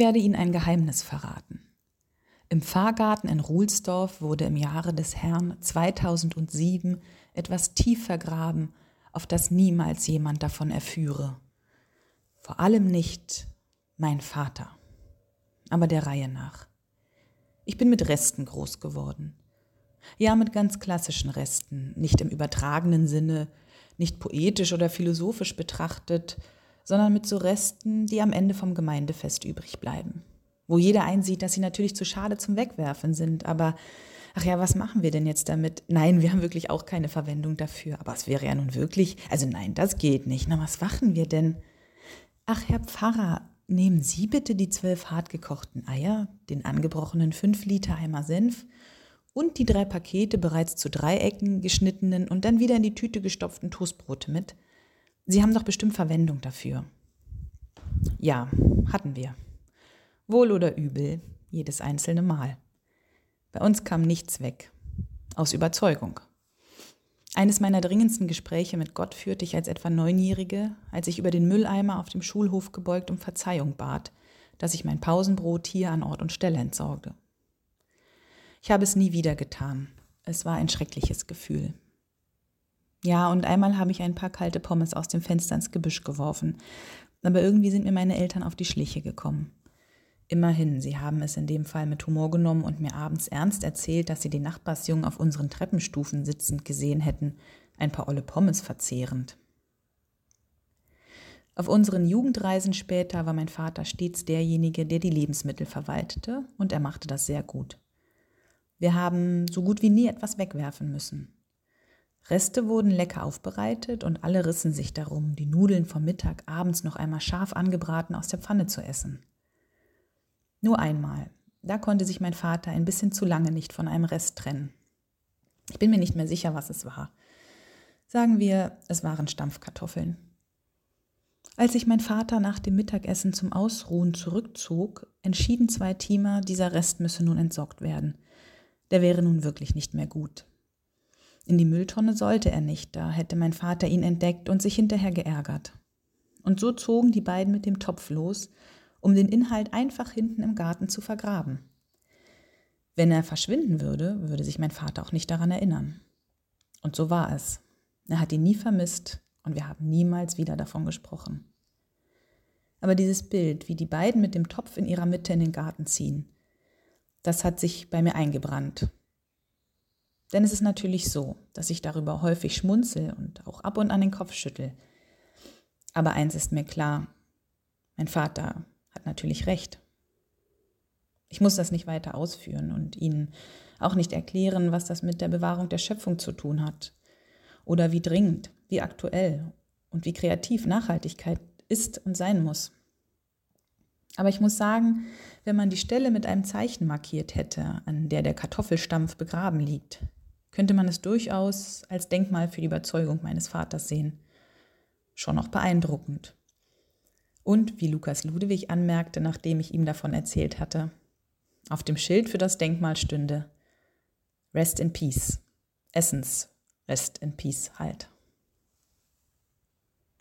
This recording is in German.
werde Ihnen ein Geheimnis verraten. Im Pfarrgarten in Ruhlsdorf wurde im Jahre des Herrn 2007 etwas tief vergraben, auf das niemals jemand davon erführe. Vor allem nicht mein Vater. Aber der Reihe nach. Ich bin mit Resten groß geworden. Ja, mit ganz klassischen Resten, nicht im übertragenen Sinne, nicht poetisch oder philosophisch betrachtet, sondern mit so Resten, die am Ende vom Gemeindefest übrig bleiben. Wo jeder einsieht, dass sie natürlich zu schade zum Wegwerfen sind, aber ach ja, was machen wir denn jetzt damit? Nein, wir haben wirklich auch keine Verwendung dafür, aber es wäre ja nun wirklich, also nein, das geht nicht. Na, was machen wir denn? Ach, Herr Pfarrer, nehmen Sie bitte die zwölf hartgekochten Eier, den angebrochenen fünf Liter Eimer Senf und die drei Pakete bereits zu Dreiecken geschnittenen und dann wieder in die Tüte gestopften Toastbrote mit. Sie haben doch bestimmt Verwendung dafür. Ja, hatten wir. Wohl oder übel, jedes einzelne Mal. Bei uns kam nichts weg. Aus Überzeugung. Eines meiner dringendsten Gespräche mit Gott führte ich als etwa Neunjährige, als ich über den Mülleimer auf dem Schulhof gebeugt um Verzeihung bat, dass ich mein Pausenbrot hier an Ort und Stelle entsorgte. Ich habe es nie wieder getan. Es war ein schreckliches Gefühl. Ja, und einmal habe ich ein paar kalte Pommes aus dem Fenster ins Gebüsch geworfen, aber irgendwie sind mir meine Eltern auf die Schliche gekommen. Immerhin, sie haben es in dem Fall mit Humor genommen und mir abends ernst erzählt, dass sie den Nachbarsjungen auf unseren Treppenstufen sitzend gesehen hätten, ein paar olle Pommes verzehrend. Auf unseren Jugendreisen später war mein Vater stets derjenige, der die Lebensmittel verwaltete, und er machte das sehr gut. Wir haben so gut wie nie etwas wegwerfen müssen. Reste wurden lecker aufbereitet und alle rissen sich darum, die Nudeln vom Mittag abends noch einmal scharf angebraten aus der Pfanne zu essen. Nur einmal, da konnte sich mein Vater ein bisschen zu lange nicht von einem Rest trennen. Ich bin mir nicht mehr sicher, was es war. Sagen wir, es waren Stampfkartoffeln. Als sich mein Vater nach dem Mittagessen zum Ausruhen zurückzog, entschieden zwei Teamer, dieser Rest müsse nun entsorgt werden – der wäre nun wirklich nicht mehr gut. In die Mülltonne sollte er nicht, da hätte mein Vater ihn entdeckt und sich hinterher geärgert. Und so zogen die beiden mit dem Topf los, um den Inhalt einfach hinten im Garten zu vergraben. Wenn er verschwinden würde, würde sich mein Vater auch nicht daran erinnern. Und so war es. Er hat ihn nie vermisst und wir haben niemals wieder davon gesprochen. Aber dieses Bild, wie die beiden mit dem Topf in ihrer Mitte in den Garten ziehen, das hat sich bei mir eingebrannt. Denn es ist natürlich so, dass ich darüber häufig schmunzel und auch ab und an den Kopf schüttel. Aber eins ist mir klar, mein Vater hat natürlich recht. Ich muss das nicht weiter ausführen und Ihnen auch nicht erklären, was das mit der Bewahrung der Schöpfung zu tun hat. Oder wie dringend, wie aktuell und wie kreativ Nachhaltigkeit ist und sein muss. Aber ich muss sagen, wenn man die Stelle mit einem Zeichen markiert hätte, an der der Kartoffelstampf begraben liegt, könnte man es durchaus als Denkmal für die Überzeugung meines Vaters sehen. Schon noch beeindruckend. Und, wie Lukas Ludewig anmerkte, nachdem ich ihm davon erzählt hatte, auf dem Schild für das Denkmal stünde Rest in Peace. Essens Rest in Peace halt.